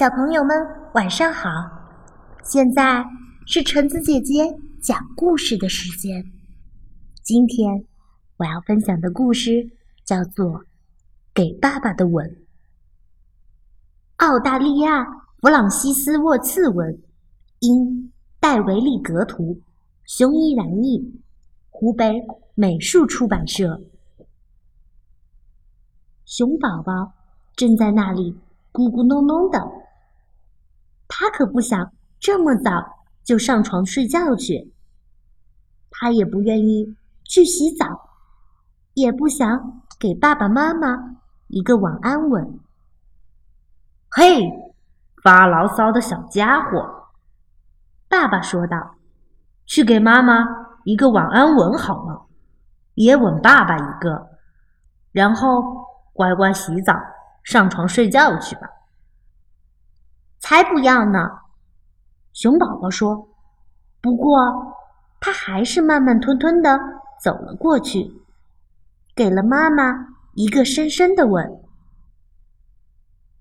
小朋友们晚上好，现在是橙子姐姐讲故事的时间。今天我要分享的故事叫做《给爸爸的吻》。澳大利亚弗朗西斯沃茨文，因戴维利格图，熊一然译，湖北美术出版社。熊宝宝正在那里咕咕哝哝的。他可不想这么早就上床睡觉去，他也不愿意去洗澡，也不想给爸爸妈妈一个晚安吻。嘿，发牢骚的小家伙，爸爸说道：“去给妈妈一个晚安吻好吗？也吻爸爸一个，然后乖乖洗澡，上床睡觉去吧。”才不要呢！熊宝宝说。不过，他还是慢慢吞吞的走了过去，给了妈妈一个深深的吻。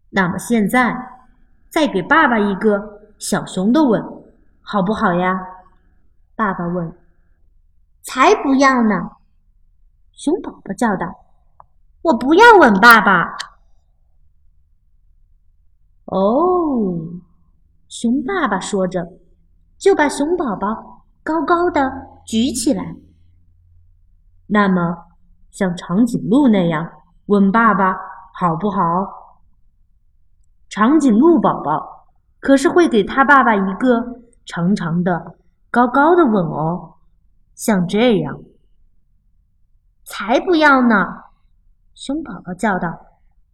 那么现在，再给爸爸一个小熊的吻，好不好呀？爸爸问。才不要呢！熊宝宝叫道：“我不要吻爸爸。”哦，熊爸爸说着，就把熊宝宝高高的举起来。那么，像长颈鹿那样吻爸爸好不好？长颈鹿宝宝可是会给他爸爸一个长长的、高高的吻哦，像这样。才不要呢！熊宝宝叫道。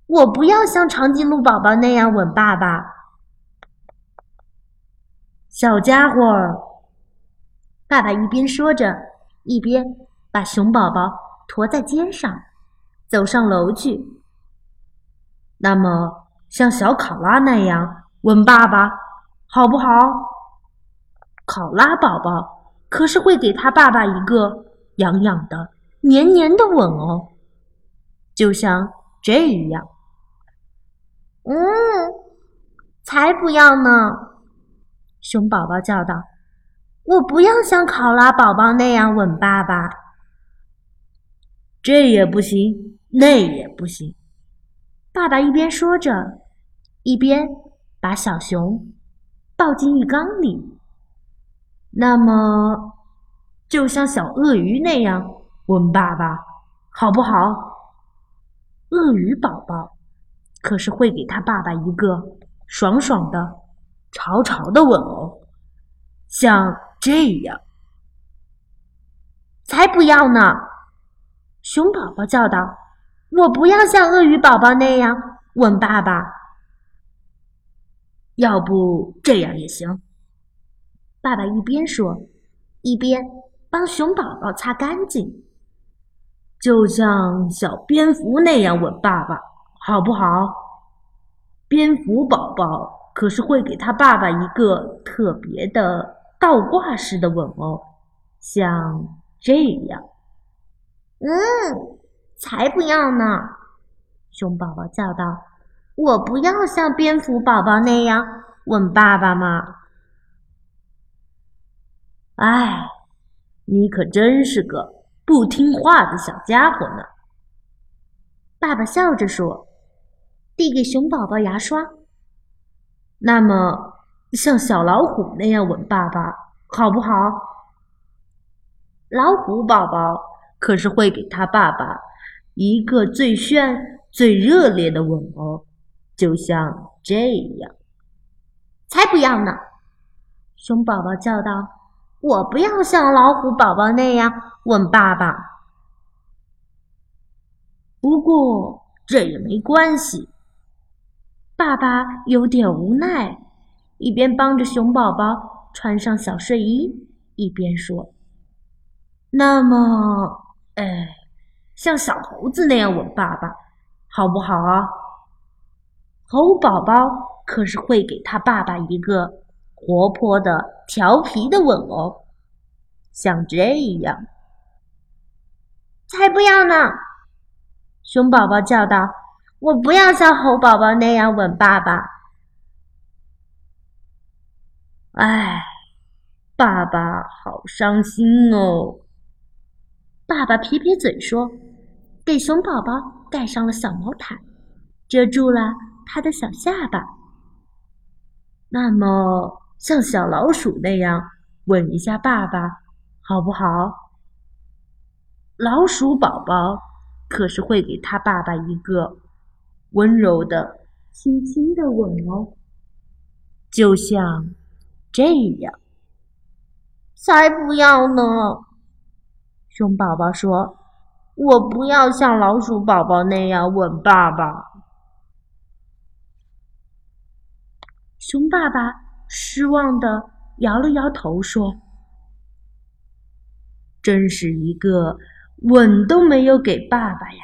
我不要像长颈鹿宝宝那样吻爸爸，小家伙。爸爸一边说着，一边把熊宝宝驮在肩上，走上楼去。那么，像小考拉那样吻爸爸，好不好？考拉宝宝可是会给他爸爸一个痒痒的、黏黏的吻哦，就像这样。嗯，才不要呢！熊宝宝叫道：“我不要像考拉宝宝那样吻爸爸。”这也不行，那也不行。爸爸一边说着，一边把小熊抱进浴缸里。那么，就像小鳄鱼那样吻爸爸，好不好？鳄鱼宝宝。可是会给他爸爸一个爽爽的、潮潮的吻哦，像这样。才不要呢！熊宝宝叫道：“我不要像鳄鱼宝宝那样吻爸爸。”要不这样也行。爸爸一边说，一边帮熊宝宝擦干净，就像小蝙蝠那样吻爸爸。好不好？蝙蝠宝宝可是会给他爸爸一个特别的倒挂式的吻哦，像这样。嗯，才不要呢！熊宝宝叫道：“我不要像蝙蝠宝宝那样吻爸爸嘛！”哎，你可真是个不听话的小家伙呢！爸爸笑着说。递给熊宝宝牙刷。那么，像小老虎那样吻爸爸，好不好？老虎宝宝可是会给他爸爸一个最炫、最热烈的吻哦，就像这样。才不要呢！熊宝宝叫道：“我不要像老虎宝宝那样吻爸爸。”不过这也没关系。爸爸有点无奈，一边帮着熊宝宝穿上小睡衣，一边说：“那么，哎，像小猴子那样吻爸爸，好不好啊？猴宝宝可是会给他爸爸一个活泼的、调皮的吻哦，像这样。”才不要呢！熊宝宝叫道。我不要像猴宝宝那样吻爸爸。唉，爸爸好伤心哦。爸爸撇撇嘴说：“给熊宝宝盖上了小毛毯，遮住了他的小下巴。”那么，像小老鼠那样吻一下爸爸，好不好？老鼠宝宝可是会给他爸爸一个温柔的、轻轻的吻哦，就像这样。才不要呢！熊宝宝说：“我不要像老鼠宝宝那样吻爸爸。”熊爸爸失望的摇了摇头，说：“真是一个吻都没有给爸爸呀，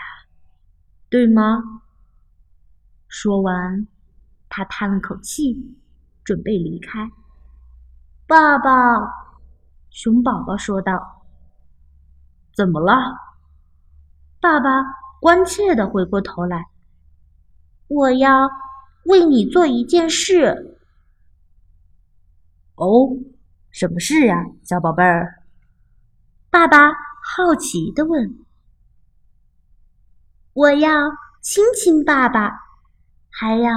对吗？”说完，他叹了口气，准备离开。爸爸，熊宝宝说道：“怎么了？”爸爸关切的回过头来：“我要。”为你做一件事。哦，什么事呀，小宝贝儿？爸爸好奇的问。我要亲亲爸爸，还要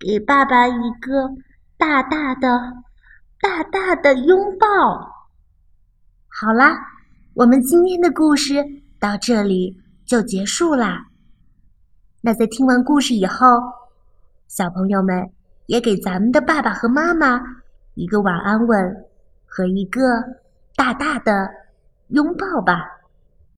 给爸爸一个大大的、大大的拥抱。好啦，我们今天的故事到这里就结束啦。那在听完故事以后。小朋友们也给咱们的爸爸和妈妈一个晚安吻和一个大大的拥抱吧。